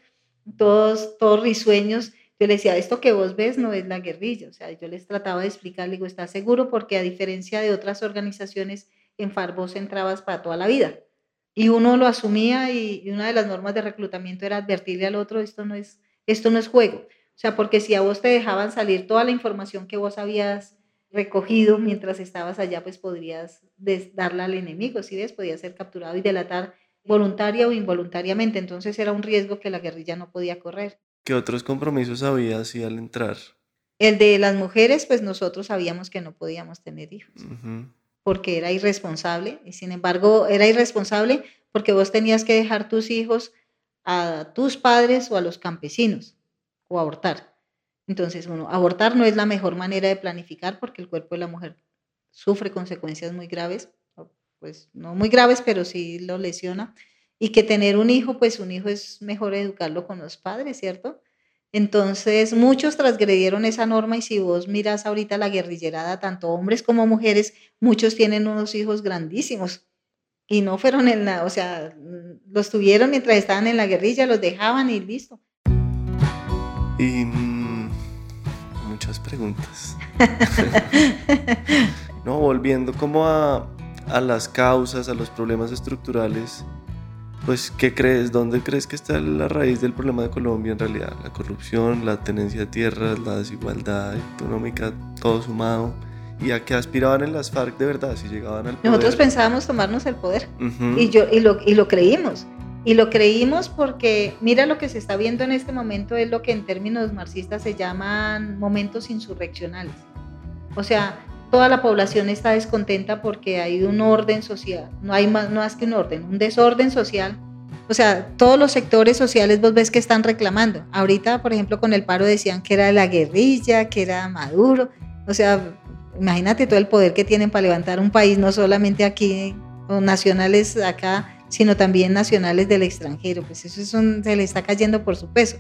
Todos, todos risueños. Yo les decía, esto que vos ves no es la guerrilla, o sea, yo les trataba de explicar, digo, ¿está seguro? Porque a diferencia de otras organizaciones, en FARC vos entrabas para toda la vida. Y uno lo asumía y, una de las normas de reclutamiento era advertirle al otro, esto no es, esto no es juego. O sea, porque si a vos te dejaban salir toda la información que vos habías recogido mientras estabas allá, pues podrías darla al enemigo, si ves, podía ser capturado y delatar voluntaria o involuntariamente. Entonces era un riesgo que la guerrilla no podía correr. ¿Qué otros compromisos había así al entrar? El de las mujeres, pues nosotros sabíamos que no podíamos tener hijos, porque era irresponsable, y sin embargo era irresponsable porque vos tenías que dejar tus hijos a tus padres o a los campesinos o abortar. Entonces, bueno, abortar no es la mejor manera de planificar porque el cuerpo de la mujer sufre consecuencias muy graves, pues no muy graves, pero sí lo lesiona. Y que tener un hijo, pues un hijo es mejor educarlo con los padres, ¿cierto? Entonces, muchos transgredieron esa norma y si vos miras ahorita la guerrillerada, tanto hombres como mujeres, muchos tienen unos hijos grandísimos y no fueron en la, o sea, los tuvieron mientras estaban en la guerrilla, los dejaban y listo. Y mm, muchas preguntas. no, volviendo como a, a, las causas, a los problemas estructurales, pues ¿qué crees? ¿Dónde crees que está la raíz del problema de Colombia en realidad? La corrupción, la tenencia de tierras, la desigualdad económica, todo sumado. ¿Y a qué aspiraban en las FARC de verdad si llegaban al poder? Nosotros pensábamos tomarnos el poder y, yo, y, lo, y lo creímos. Y lo creímos porque, mira, lo que se está viendo en este momento es lo que en términos marxistas se llaman momentos insurreccionales. O sea, toda la población está descontenta porque hay un orden social, no hay más, no más que un orden, un desorden social. O sea, todos los sectores sociales vos ves que están reclamando. Ahorita, por ejemplo, con el paro decían que era la guerrilla, que era Maduro. O sea, imagínate todo el poder que tienen para levantar un país, no solamente aquí, o nacionales acá, sino también nacionales del extranjero, pues eso es un, se le está cayendo por su peso.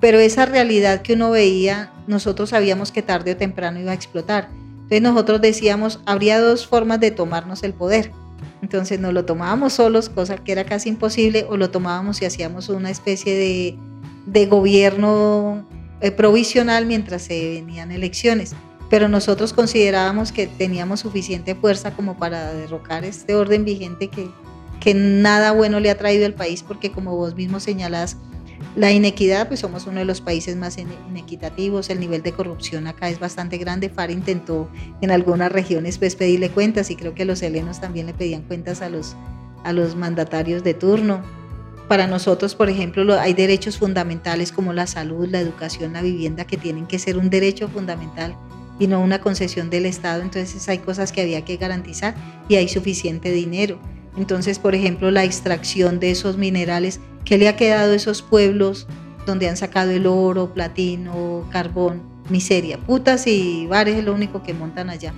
Pero esa realidad que uno veía, nosotros sabíamos que tarde o temprano iba a explotar. Entonces nosotros decíamos, habría dos formas de tomarnos el poder. Entonces nos lo tomábamos solos, cosa que era casi imposible, o lo tomábamos y hacíamos una especie de, de gobierno eh, provisional mientras se venían elecciones. Pero nosotros considerábamos que teníamos suficiente fuerza como para derrocar este orden vigente que, que nada bueno le ha traído al país porque como vos mismo señalás, la inequidad, pues somos uno de los países más inequitativos, el nivel de corrupción acá es bastante grande. FAR intentó en algunas regiones pues pedirle cuentas y creo que los helenos también le pedían cuentas a los, a los mandatarios de turno. Para nosotros, por ejemplo, hay derechos fundamentales como la salud, la educación, la vivienda, que tienen que ser un derecho fundamental y no una concesión del Estado. Entonces hay cosas que había que garantizar y hay suficiente dinero. Entonces, por ejemplo, la extracción de esos minerales, ¿qué le ha quedado a esos pueblos donde han sacado el oro, platino, carbón? Miseria, putas y bares es lo único que montan allá.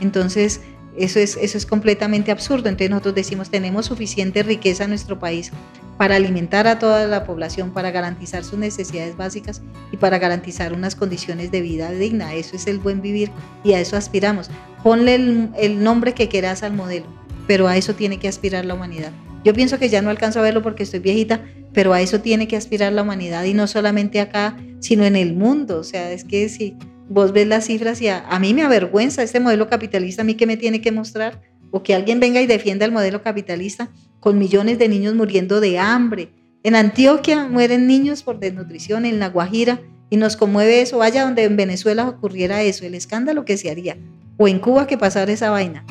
Entonces, Eso es, eso es completamente absurdo. Entonces nosotros decimos, tenemos suficiente riqueza en nuestro país para alimentar a toda la población, para garantizar sus necesidades básicas y para garantizar unas condiciones de vida digna. Eso es el buen vivir y a eso aspiramos. Ponle el, el nombre que quieras al modelo, pero a eso tiene que aspirar la humanidad. Yo pienso que ya no alcanzo a verlo porque estoy viejita, pero a eso tiene que aspirar la humanidad y no solamente acá, sino en el mundo. O sea, es que si vos ves las cifras y a, mí me avergüenza este modelo capitalista, a mí que me tiene que mostrar, o que alguien venga y defienda el modelo capitalista con millones de niños muriendo de hambre. En Antioquia mueren niños por desnutrición, en La Guajira, y nos conmueve eso. Vaya donde en Venezuela ocurriera eso, el escándalo que se haría, o en Cuba que pasara esa vaina.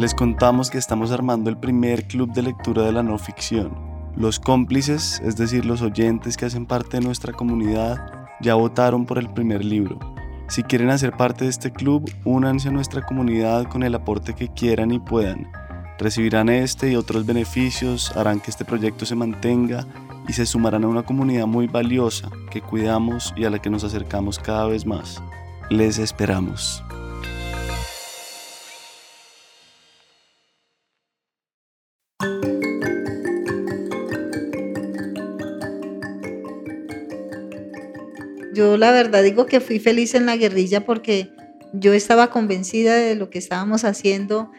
Les contamos que estamos armando el primer club de lectura de la no ficción. Los cómplices, es decir, los oyentes que hacen parte de nuestra comunidad, ya votaron por el primer libro. Si quieren hacer parte de este club, únanse a nuestra comunidad con el aporte que quieran y puedan. Recibirán este y otros beneficios, harán que este proyecto se mantenga y se sumarán a una comunidad muy valiosa que cuidamos y a la que nos acercamos cada vez más. Les esperamos. Yo la verdad digo que fui feliz en la guerrilla porque yo estaba convencida de lo que estábamos haciendo,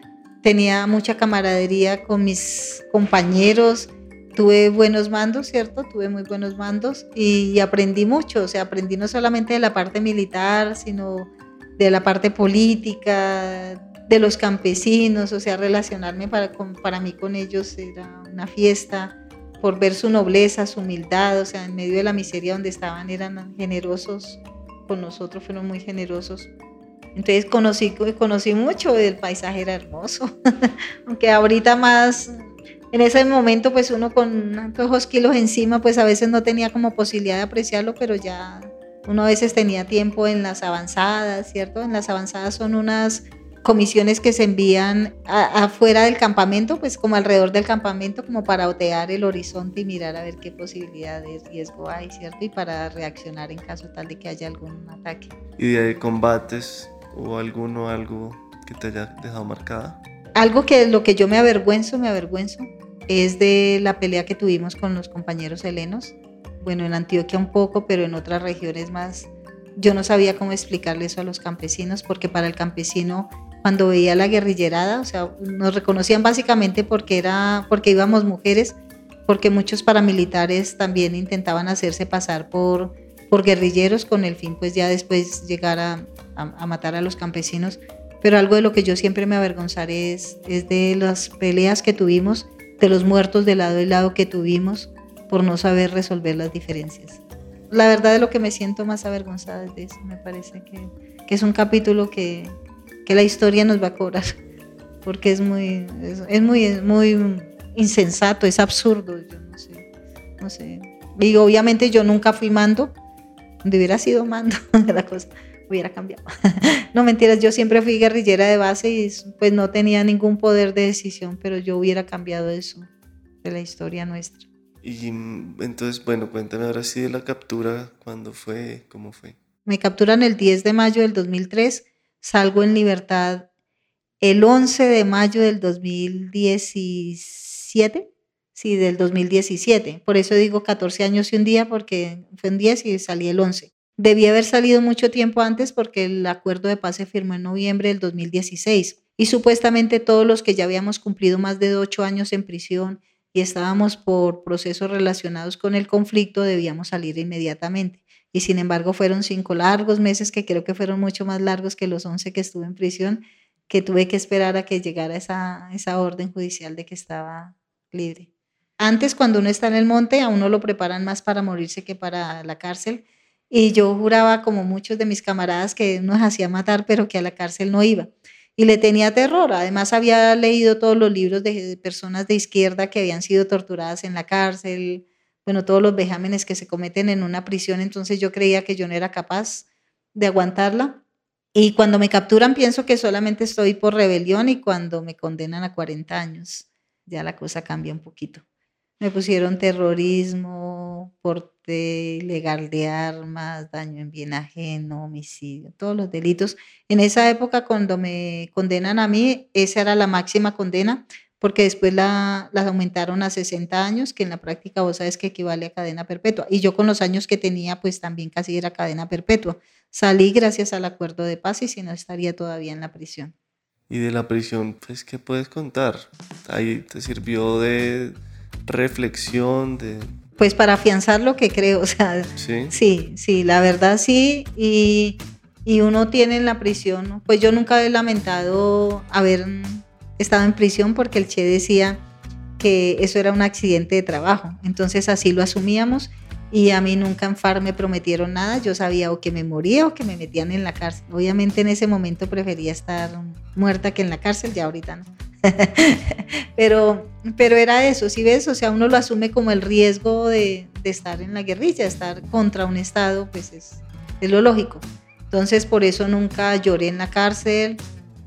tenía mucha camaradería con mis compañeros, tuve buenos mandos, ¿cierto? Tuve muy buenos mandos y, aprendí mucho, o sea, aprendí no solamente de la parte militar, sino de la parte política, de los campesinos, o sea, relacionarme para, para mí con ellos era una fiesta por ver su nobleza, su humildad, o sea, en medio de la miseria donde estaban eran generosos con nosotros, fueron muy generosos. Entonces conocí, conocí mucho, el paisaje era hermoso, aunque ahorita más, en ese momento pues uno con tantos kilos encima pues a veces no tenía como posibilidad de apreciarlo, pero ya uno a veces tenía tiempo en las avanzadas, ¿cierto? En las avanzadas son unas comisiones que se envían afuera del campamento, pues como alrededor del campamento, como para otear el horizonte y mirar a ver qué posibilidad de riesgo hay, ¿cierto? Y para reaccionar en caso tal de que haya algún ataque. ¿Y de combates o alguno, algo que te haya dejado marcada? Algo que lo que yo me avergüenzo, me avergüenzo, es de la pelea que tuvimos con los compañeros helenos. Bueno, en Antioquia un poco, pero en otras regiones más. Yo no sabía cómo explicarle eso a los campesinos, porque para el campesino cuando veía la guerrillerada, o sea, nos reconocían básicamente porque, era, porque íbamos mujeres, porque muchos paramilitares también intentaban hacerse pasar por, por guerrilleros con el fin pues ya después llegar a, a, matar a los campesinos. Pero algo de lo que yo siempre me avergonzaré es, es de las peleas que tuvimos, de los muertos de lado y lado que tuvimos por no saber resolver las diferencias. La verdad de lo que me siento más avergonzada es de eso, me parece que, que es un capítulo que, que la historia nos va a cobrar, porque es muy, es, muy, muy insensato, es absurdo, yo no sé, no sé. Y obviamente yo nunca fui mando, donde hubiera sido mando, la cosa hubiera cambiado. no mentiras, yo siempre fui guerrillera de base y pues no tenía ningún poder de decisión, pero yo hubiera cambiado eso de la historia nuestra. Y entonces, bueno, cuéntame ahora sí de la captura, ¿cuándo fue? ¿Cómo fue? Me capturan el 10 de mayo del 2003 salgo en libertad el 11 de mayo del 2017, sí, del 2017. Por eso digo 14 años y un día, porque fue un 10 y salí el 11. Debí haber salido mucho tiempo antes porque el acuerdo de paz se firmó en noviembre del 2016 y supuestamente todos los que ya habíamos cumplido más de 8 años en prisión y estábamos por procesos relacionados con el conflicto debíamos salir inmediatamente y sin embargo fueron cinco largos meses que creo que fueron mucho más largos que los once que estuve en prisión, que tuve que esperar a que llegara esa, esa orden judicial de que estaba libre. Antes, cuando uno está en el monte, a uno lo preparan más para morirse que para la cárcel. Y yo juraba, como muchos de mis camaradas, que nos hacía matar, pero que a la cárcel no iba. Y le tenía terror. Además, había leído todos los libros de personas de izquierda que habían sido torturadas en la cárcel, bueno, todos los vejámenes que se cometen en una prisión, entonces yo creía que yo no era capaz de aguantarla. Y cuando me capturan pienso que solamente estoy por rebelión y cuando me condenan a 40 años, ya la cosa cambia un poquito. Me pusieron terrorismo, porte ilegal de armas, daño en bien ajeno, homicidio, todos los delitos. En esa época, cuando me condenan a mí, esa era la máxima condena, porque después la, las aumentaron a 60 años, que en la práctica vos sabes que equivale a cadena perpetua. Y yo con los años que tenía, pues también casi era cadena perpetua. Salí gracias al acuerdo de paz y si no estaría todavía en la prisión. Y de la prisión, pues, ¿qué puedes contar? Ahí te sirvió de reflexión, de... Pues para afianzar lo que creo, o sea, sí, sí, sí la verdad sí, y, y uno tiene en la prisión, pues yo nunca he lamentado haber estado en prisión porque el Che decía que eso era un accidente de trabajo, entonces así lo asumíamos y a mí nunca en FAR me prometieron nada, yo sabía o que me moría o que me metían en la cárcel. Obviamente en ese momento prefería estar muerta que en la cárcel, ya ahorita no. pero, pero era eso, si ves, o sea, uno lo asume como el riesgo de, de estar en la guerrilla, estar contra un Estado, pues es, es lo lógico. Entonces por eso nunca lloré en la cárcel,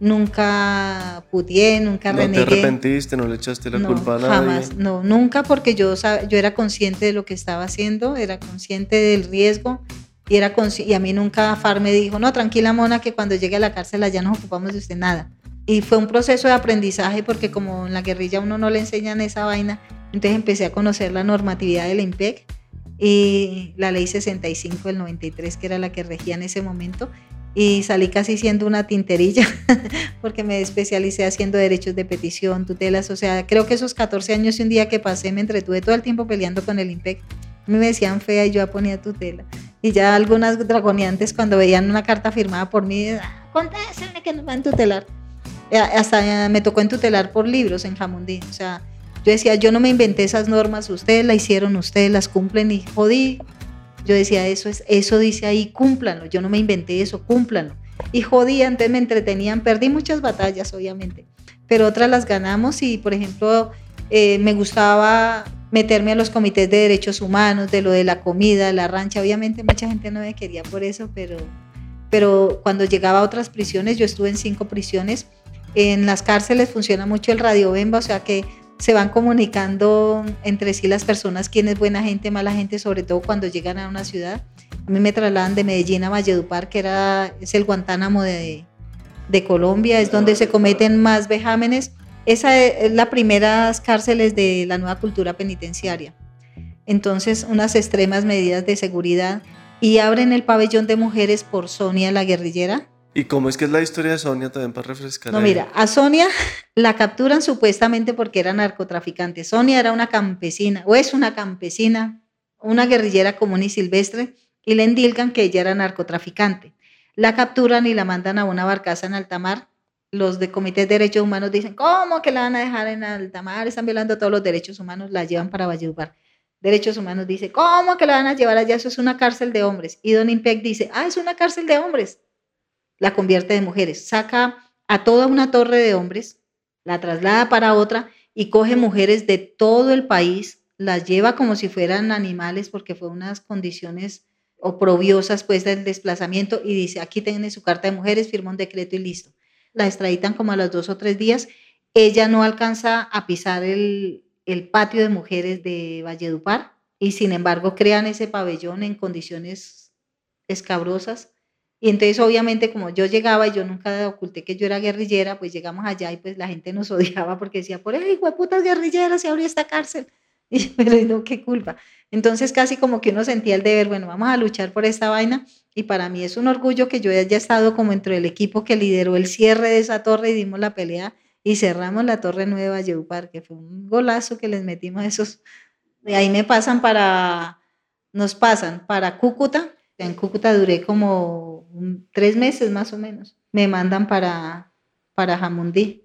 nunca putié, nunca ¿No renegué. te arrepentiste? ¿No le echaste la culpa a nadie? Jamás, no, nunca porque yo, yo era consciente de lo que estaba haciendo, era consciente del riesgo y, era y a mí nunca FAR me dijo, no, tranquila Mona, que cuando llegue a la cárcel allá nos ocupamos de usted nada. Y fue un proceso de aprendizaje porque como en la guerrilla uno no le enseñan esa vaina, entonces empecé a conocer la normatividad del IMPEC y la ley 65 del 93, que era la que regía en ese momento, y salí casi siendo una tinterilla porque me especialicé haciendo derechos de petición, tutelas, o sea, creo que esos 14 años y un día que pasé me entretuve todo el tiempo peleando con el IMPEC. Me decían fea y yo ponía tutela. Y ya algunas dragoneantes cuando veían una carta firmada por mí, ah, contéstenme que nos van a tutelar. Eh, hasta me tocó en tutelar por libros en Jamundí. O sea, yo decía, yo no me inventé esas normas, ustedes la hicieron, ustedes las cumplen y jodí yo decía, eso, es, eso dice ahí, cúmplanlo. Yo no me inventé eso, cúmplanlo. Y jodía, antes me entretenían, perdí muchas batallas, obviamente, pero otras las ganamos y, por ejemplo, eh, me gustaba meterme a los comités de derechos humanos, de lo de la comida, la rancha. Obviamente mucha gente no me quería por eso, pero, pero cuando llegaba a otras prisiones, yo estuve en cinco prisiones, en las cárceles funciona mucho el radio bemba, o sea que se van comunicando entre sí las personas quién es buena gente, mala gente, sobre todo cuando llegan a una ciudad. A mí me trasladan de Medellín a Valledupar, que era, es el Guantánamo de, Colombia, es donde se cometen más vejámenes. Esa es la primeras cárceles de la nueva cultura penitenciaria. Entonces, unas extremas medidas de seguridad y abren el pabellón de mujeres por Sonia la guerrillera, ¿Y cómo es que es la historia de Sonia también para refrescar? No, mira, a Sonia la capturan supuestamente porque era narcotraficante. Sonia era una campesina, o es una campesina, una guerrillera común y silvestre, y le endilgan que ella era narcotraficante. La capturan y la mandan a una barcaza en alta mar. Los de Comité de Derechos Humanos dicen, ¿cómo que la van a dejar en alta mar? Están violando todos los derechos humanos, la llevan para Valledupar. Derechos Humanos dice, ¿cómo que la van a llevar allá? Eso es una cárcel de hombres. Y Don Impec dice, ah, es una cárcel de hombres la convierte de mujeres. Saca a toda una torre de hombres, la traslada para otra y coge mujeres de todo el país, las lleva como si fueran animales porque fue unas condiciones oprobiosas pues del desplazamiento y dice, aquí tiene su carta de mujeres, firma un decreto y listo. La extraditan como a los dos o tres días. Ella no alcanza a pisar el, el patio de mujeres de Valledupar y sin embargo crean ese pabellón en condiciones escabrosas y entonces, obviamente, como yo llegaba y yo nunca oculté que yo era guerrillera, pues llegamos allá y pues la gente nos odiaba porque decía, por ahí, putas guerrilleras, se abrió esta cárcel. Y yo, pero no, qué culpa. Entonces, casi como que uno sentía el deber, bueno, vamos a luchar por esta vaina. Y para mí es un orgullo que yo haya estado como entre el equipo que lideró el cierre de esa torre y dimos la pelea y cerramos la torre nueva Yeupar, que fue un golazo que les metimos a esos. De ahí me pasan para, nos pasan para Cúcuta. En Cúcuta duré como tres meses más o menos, me mandan para, para Jamundí.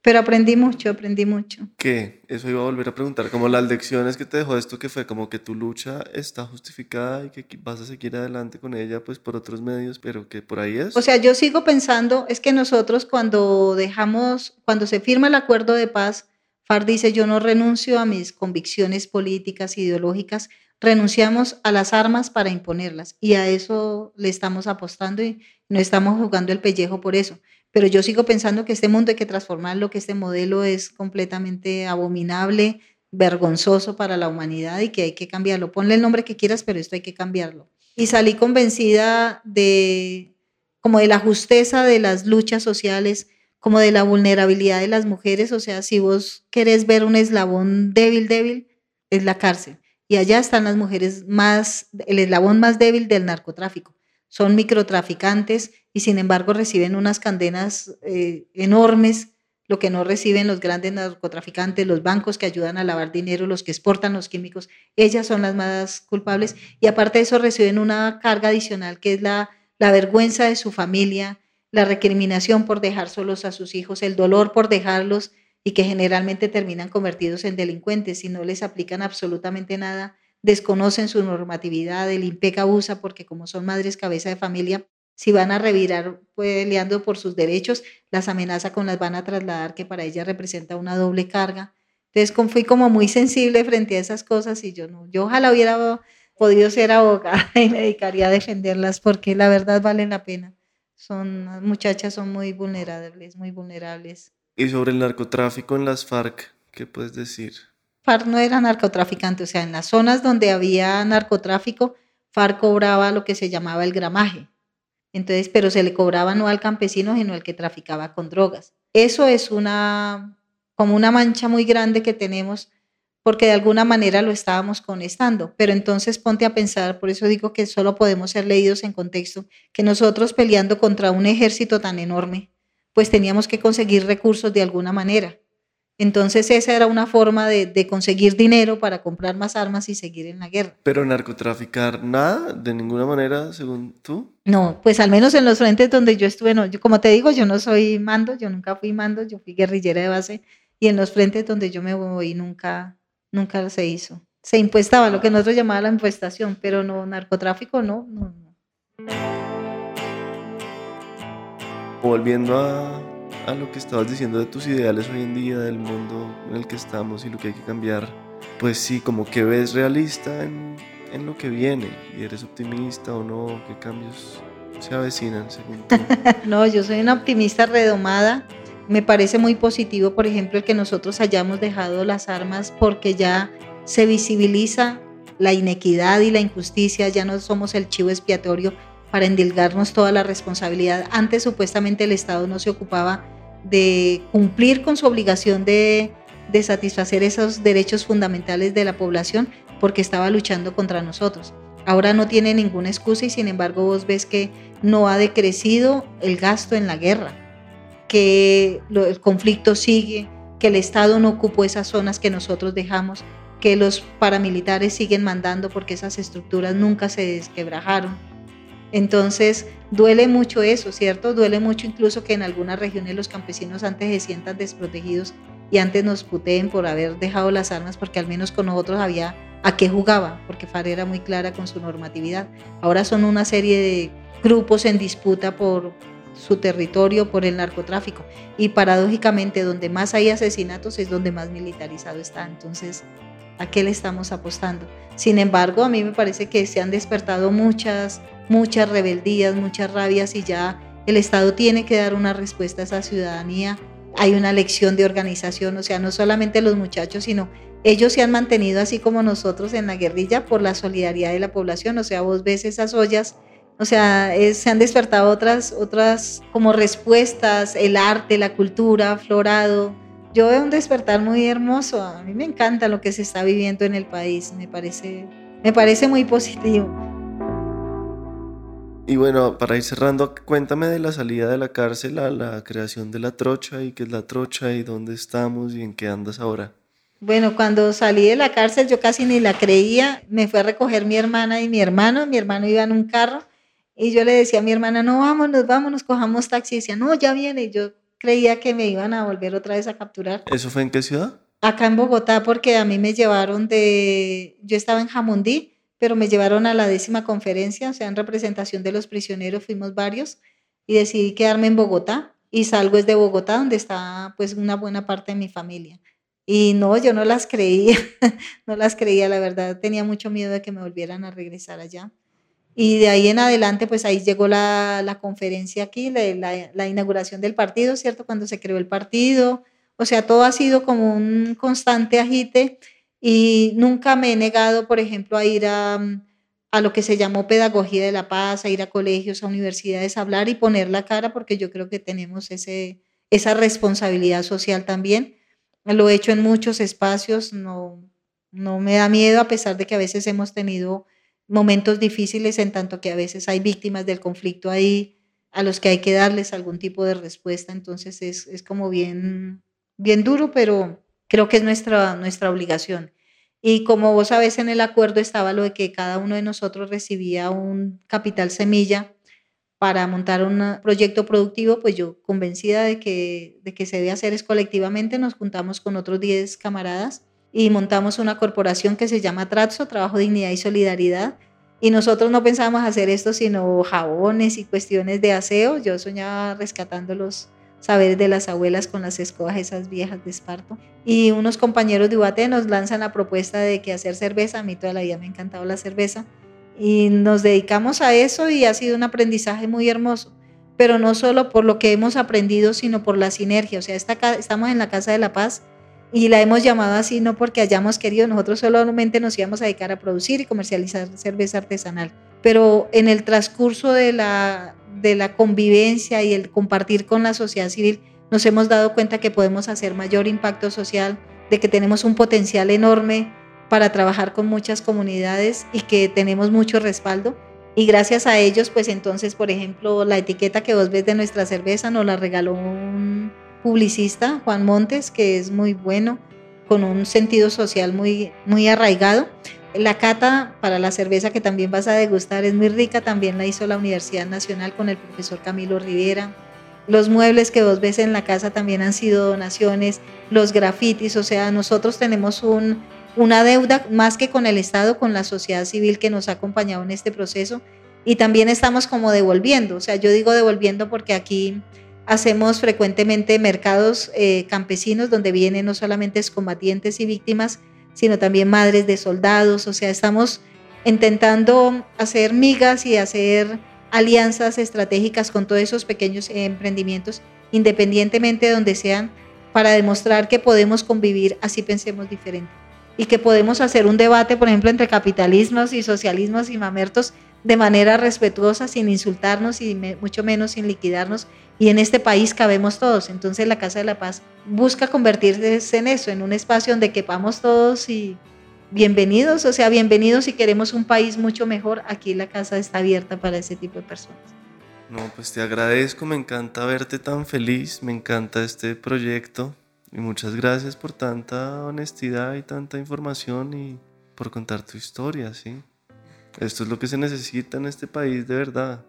Pero aprendí mucho, aprendí mucho. ¿Qué? Eso iba a volver a preguntar, como las lecciones que te dejó esto, que fue como que tu lucha está justificada y que vas a seguir adelante con ella, pues por otros medios, pero que por ahí es. O sea, yo sigo pensando, es que nosotros cuando dejamos, cuando se firma el acuerdo de paz, FARC dice, yo no renuncio a mis convicciones políticas, ideológicas, renunciamos a las armas para imponerlas y a eso le estamos apostando y no estamos jugando el pellejo por eso. Pero yo sigo pensando que este mundo hay que transformarlo, que este modelo es completamente abominable, vergonzoso para la humanidad y que hay que cambiarlo. Ponle el nombre que quieras, pero esto hay que cambiarlo. Y salí convencida de como de la justeza de las luchas sociales, como de la vulnerabilidad de las mujeres. O sea, si vos querés ver un eslabón débil, débil, es la cárcel. Y allá están las mujeres más, el eslabón más débil del narcotráfico. Son microtraficantes y sin embargo reciben unas cadenas eh, enormes lo que no reciben los grandes narcotraficantes, los bancos que ayudan a lavar dinero, los que exportan los químicos, ellas son las más culpables y aparte de eso reciben una carga adicional que es la, la vergüenza de su familia, la recriminación por dejar solos a sus hijos, el dolor por dejarlos y que generalmente terminan convertidos en delincuentes si no les aplican absolutamente nada, desconocen su normatividad, el IMPEC abusa porque como son madres cabeza de familia, si van a revirar peleando por sus derechos, las amenaza con las van a trasladar, que para ella representa una doble carga. Entonces fui como muy sensible frente a esas cosas y yo no, yo ojalá hubiera podido ser abogada y me dedicaría a defenderlas porque la verdad vale la pena. Son muchachas, son muy vulnerables, muy vulnerables. Y sobre el narcotráfico en las FARC, ¿qué puedes decir? FARC no era narcotraficante, o sea, en las zonas donde había narcotráfico, FARC cobraba lo que se llamaba el gramaje entonces, pero se le cobraba no al campesino, sino al que traficaba con drogas. Eso es una, como una mancha muy grande que tenemos porque de alguna manera lo estábamos conectando. Pero entonces ponte a pensar, por eso digo que solo podemos ser leídos en contexto, que nosotros peleando contra un ejército tan enorme, pues teníamos que conseguir recursos de alguna manera. Entonces esa era una forma de, conseguir dinero para comprar más armas y seguir en la guerra. Pero narcotraficar nada, de ninguna manera, según tú. No, pues al menos en los frentes donde yo estuve, no, yo, como te digo, yo no soy mando, yo nunca fui mando, yo fui guerrillera de base y en los frentes donde yo me voy nunca, nunca se hizo. Se impuestaba lo que nosotros llamábamos la impuestación, pero no narcotráfico, no, no. Volviendo a a lo que estabas diciendo de tus ideales hoy en día, del mundo en el que estamos y lo que hay que cambiar, pues sí, como que ves realista en, en lo que viene y eres optimista o no, qué cambios se avecinan según tú. no, yo soy una optimista redomada. Me parece muy positivo, por ejemplo, el que nosotros hayamos dejado las armas porque ya se visibiliza la inequidad y la injusticia, ya no somos el chivo expiatorio para endilgarnos toda la responsabilidad. Antes supuestamente el Estado no se ocupaba de cumplir con su obligación de, satisfacer esos derechos fundamentales de la población porque estaba luchando contra nosotros. Ahora no tiene ninguna excusa y sin embargo vos ves que no ha decrecido el gasto en la guerra, que el conflicto sigue, que el Estado no ocupó esas zonas que nosotros dejamos, que los paramilitares siguen mandando porque esas estructuras nunca se desquebrajaron entonces, duele mucho eso, ¿cierto? Duele mucho incluso que en algunas regiones los campesinos antes se sientan desprotegidos y antes nos puteen por haber dejado las armas porque al menos con nosotros había a qué jugaba, porque FARC era muy clara con su normatividad. Ahora son una serie de grupos en disputa por su territorio, por el narcotráfico. Y paradójicamente, donde más hay asesinatos es donde más militarizado está. Entonces, ¿a qué le estamos apostando? Sin embargo, a mí me parece que se han despertado muchas muchas rebeldías, muchas rabias y ya el Estado tiene que dar una respuesta a esa ciudadanía. Hay una lección de organización, o sea, no solamente los muchachos, sino ellos se han mantenido así como nosotros en la guerrilla por la solidaridad de la población, o sea, vos ves esas ollas, o sea, se han despertado otras, otras como respuestas, el arte, la cultura, florado. Yo veo un despertar muy hermoso, a mí me encanta lo que se está viviendo en el país, me parece, me parece muy positivo. Y bueno, para ir cerrando, cuéntame de la salida de la cárcel a la creación de la trocha y qué es la trocha y dónde estamos y en qué andas ahora. Bueno, cuando salí de la cárcel yo casi ni la creía, me fue a recoger mi hermana y mi hermano, mi hermano iba en un carro y yo le decía a mi hermana, no, vámonos, vámonos, cojamos taxi, y decía, no, ya viene, y yo creía que me iban a volver otra vez a capturar. ¿Eso fue en qué ciudad? Acá en Bogotá, porque a mí me llevaron de, yo estaba en Jamundí, pero me llevaron a la décima conferencia, o sea, en representación de los prisioneros fuimos varios y decidí quedarme en Bogotá y salgo desde Bogotá donde está pues una buena parte de mi familia. Y no, yo no las creía, no las creía, la verdad, tenía mucho miedo de que me volvieran a regresar allá. Y de ahí en adelante, pues ahí llegó la, la conferencia aquí, la, la, la, inauguración del partido, ¿cierto? Cuando se creó el partido. O sea, todo ha sido como un constante agite y nunca me he negado, por ejemplo, a ir a, mm, a lo que se llamó pedagogía de la paz, a ir a colegios, a universidades, a hablar y poner la cara, porque yo creo que tenemos ese, esa responsabilidad social también. Lo he hecho en muchos espacios, no, no me da miedo, a pesar de que a veces hemos tenido momentos difíciles, en tanto que a veces hay víctimas del conflicto ahí a los que hay que darles algún tipo de respuesta. Entonces es, es como bien, bien duro, pero creo que es nuestra, nuestra obligación. Y como vos sabés, en el acuerdo estaba lo de que cada uno de nosotros recibía un capital semilla para montar un proyecto productivo, pues yo convencida de que, de que se debe hacer es colectivamente, nos juntamos con otros 10 camaradas y montamos una corporación que se llama Tratso, Trabajo, Dignidad y Solidaridad. Y nosotros no pensábamos hacer esto sino jabones y cuestiones de aseo. Yo soñaba rescatando los saberes de las abuelas con las escobas esas viejas de esparto. Y unos compañeros de UAT nos lanzan la propuesta de que hacer cerveza. A mí toda la vida me ha encantado la cerveza. Y nos dedicamos a eso y ha sido un aprendizaje muy hermoso. Pero no solo por lo que hemos aprendido, sino por la sinergia. O sea, estamos en la Casa de la Paz y la hemos llamado así no porque hayamos querido, nosotros solamente nos íbamos a dedicar a producir y comercializar cerveza artesanal, pero en el transcurso de la, de la convivencia y el compartir con la sociedad civil, nos hemos dado cuenta que podemos hacer mayor impacto social, de que tenemos un potencial enorme para trabajar con muchas comunidades y que tenemos mucho respaldo. Y gracias a ellos, pues entonces, por ejemplo, la etiqueta que vos ves de nuestra cerveza nos la regaló un publicista, Juan Montes, que es muy bueno, con un sentido social muy, muy arraigado. La cata para la cerveza que también vas a degustar es muy rica, también la hizo la Universidad Nacional con el profesor Camilo Rivera. Los muebles que vos ves en la casa también han sido donaciones, los grafitis, o sea, nosotros tenemos un, una deuda más que con el Estado, con la sociedad civil que nos ha acompañado en este proceso y también estamos como devolviendo, o sea, yo digo devolviendo porque aquí Hacemos frecuentemente mercados eh, campesinos donde vienen no solamente combatientes y víctimas, sino también madres de soldados. O sea, estamos intentando hacer migas y hacer alianzas estratégicas con todos esos pequeños emprendimientos, independientemente de donde sean, para demostrar que podemos convivir así pensemos diferente y que podemos hacer un debate, por ejemplo, entre capitalismos y socialismos y mamertos de manera respetuosa, sin insultarnos y mucho menos sin liquidarnos. Y en este país cabemos todos. Entonces la Casa de la Paz busca convertirse en eso, en un espacio donde quepamos todos y bienvenidos, o sea, bienvenidos si queremos un país mucho mejor. Aquí la casa está abierta para ese tipo de personas. No, pues te agradezco, me encanta verte tan feliz, me encanta este proyecto y muchas gracias por tanta honestidad y tanta información y por contar tu historia, ¿sí? Esto es lo que se necesita en este país de verdad.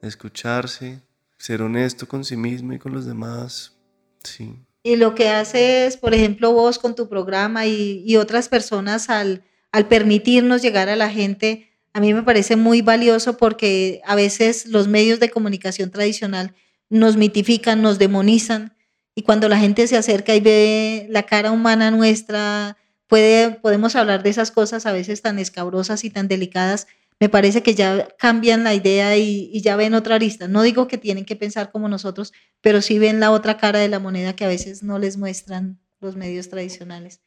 Escucharse, ser honesto con sí mismo y con los demás. Sí. Y lo que haces, por ejemplo, vos con tu programa y, otras personas al, al permitirnos llegar a la gente, a mí me parece muy valioso porque a veces los medios de comunicación tradicional nos mitifican, nos demonizan y cuando la gente se acerca y ve la cara humana nuestra, podemos hablar de esas cosas a veces tan escabrosas y tan delicadas, me parece que ya cambian la idea y, ya ven otra lista. No digo que tienen que pensar como nosotros, pero sí ven la otra cara de la moneda que a veces no les muestran los medios tradicionales.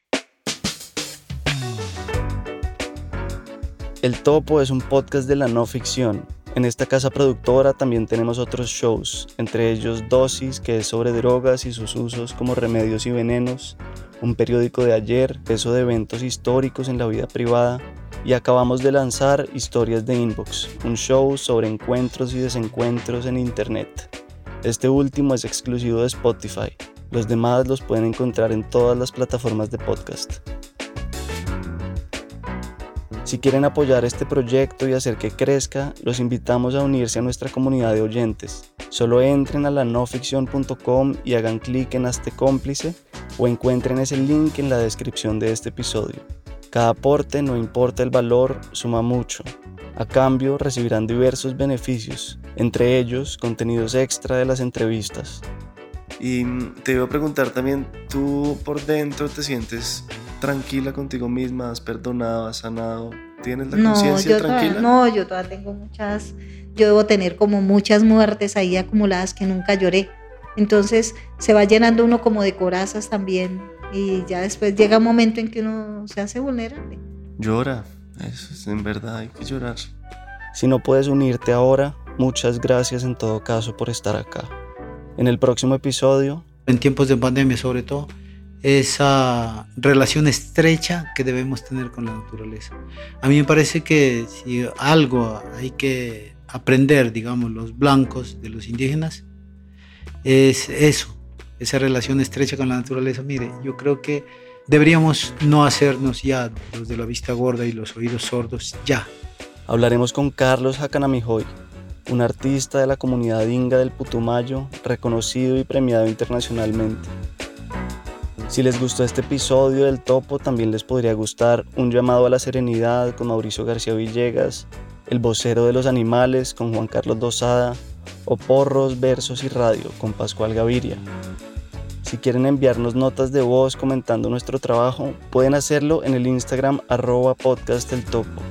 El Topo es un podcast de la no ficción. En esta casa productora también tenemos otros shows, entre ellos Dosis, que es sobre drogas y sus usos como remedios y venenos, un periódico de ayer, peso de eventos históricos en la vida privada y acabamos de lanzar Historias de Inbox, un show sobre encuentros y desencuentros en Internet. Este último es exclusivo de Spotify, los demás los pueden encontrar en todas las plataformas de podcast. Si quieren apoyar este proyecto y hacer que crezca, los invitamos a unirse a nuestra comunidad de oyentes. Solo entren a la noficción.com y hagan clic en Hazte cómplice o encuentren ese link en la descripción de este episodio. Cada aporte, no importa el valor, suma mucho. A cambio recibirán diversos beneficios, entre ellos contenidos extra de las entrevistas. Y te iba a preguntar también, ¿tú por dentro te sientes tranquila contigo misma? ¿Has perdonado, has sanado? ¿Tienes la conciencia tranquila? no, yo todavía tengo muchas, yo debo tener como muchas muertes ahí acumuladas que nunca lloré. Entonces se va llenando uno como de corazas también y ya después llega un momento en que uno se hace vulnerable. Llora, eso es en verdad, hay que llorar. Si no puedes unirte ahora, muchas gracias en todo caso por estar acá. En el próximo episodio... En tiempos de pandemia sobre todo, esa relación estrecha que debemos tener con la naturaleza. A mí me parece que si algo hay que aprender, digamos, los blancos de los indígenas, es eso, esa relación estrecha con la naturaleza. Mire, yo creo que deberíamos no hacernos ya los de la vista gorda y los oídos sordos ya. Hablaremos con Carlos Hakanamijoy, un artista de la comunidad inga del Putumayo, reconocido y premiado internacionalmente. Si les gustó este episodio del Topo, también les podría gustar Un llamado a la serenidad con Mauricio García Villegas, El vocero de los animales con Juan Carlos Dosada, o Porros, Versos y Radio con Pascual Gaviria. Si quieren enviarnos notas de voz comentando nuestro trabajo, pueden hacerlo en el Instagram arroba podcast el topo.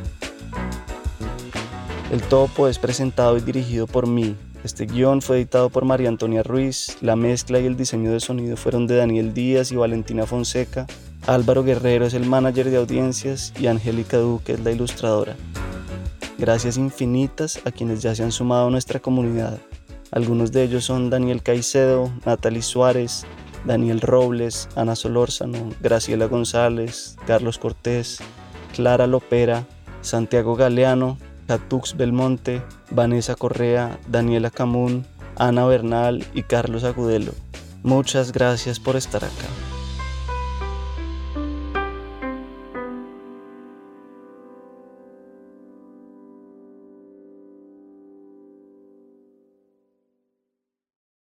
El Topo es presentado y dirigido por mí. Este guion fue editado por María Antonia Ruiz. La mezcla y el diseño de sonido fueron de Daniel Díaz y Valentina Fonseca. Álvaro Guerrero es el manager de audiencias y Angélica Duque es la ilustradora. Gracias infinitas a quienes ya se han sumado a nuestra comunidad. Algunos de ellos son Daniel Caicedo, Natalie Suárez, Daniel Robles, Ana Solórzano, Graciela González, Carlos Cortés, Clara Lopera, Santiago Galeano, Catux Belmonte, Vanessa Correa, Daniela Camún, Ana Bernal y Carlos Agudelo. Muchas gracias por estar acá.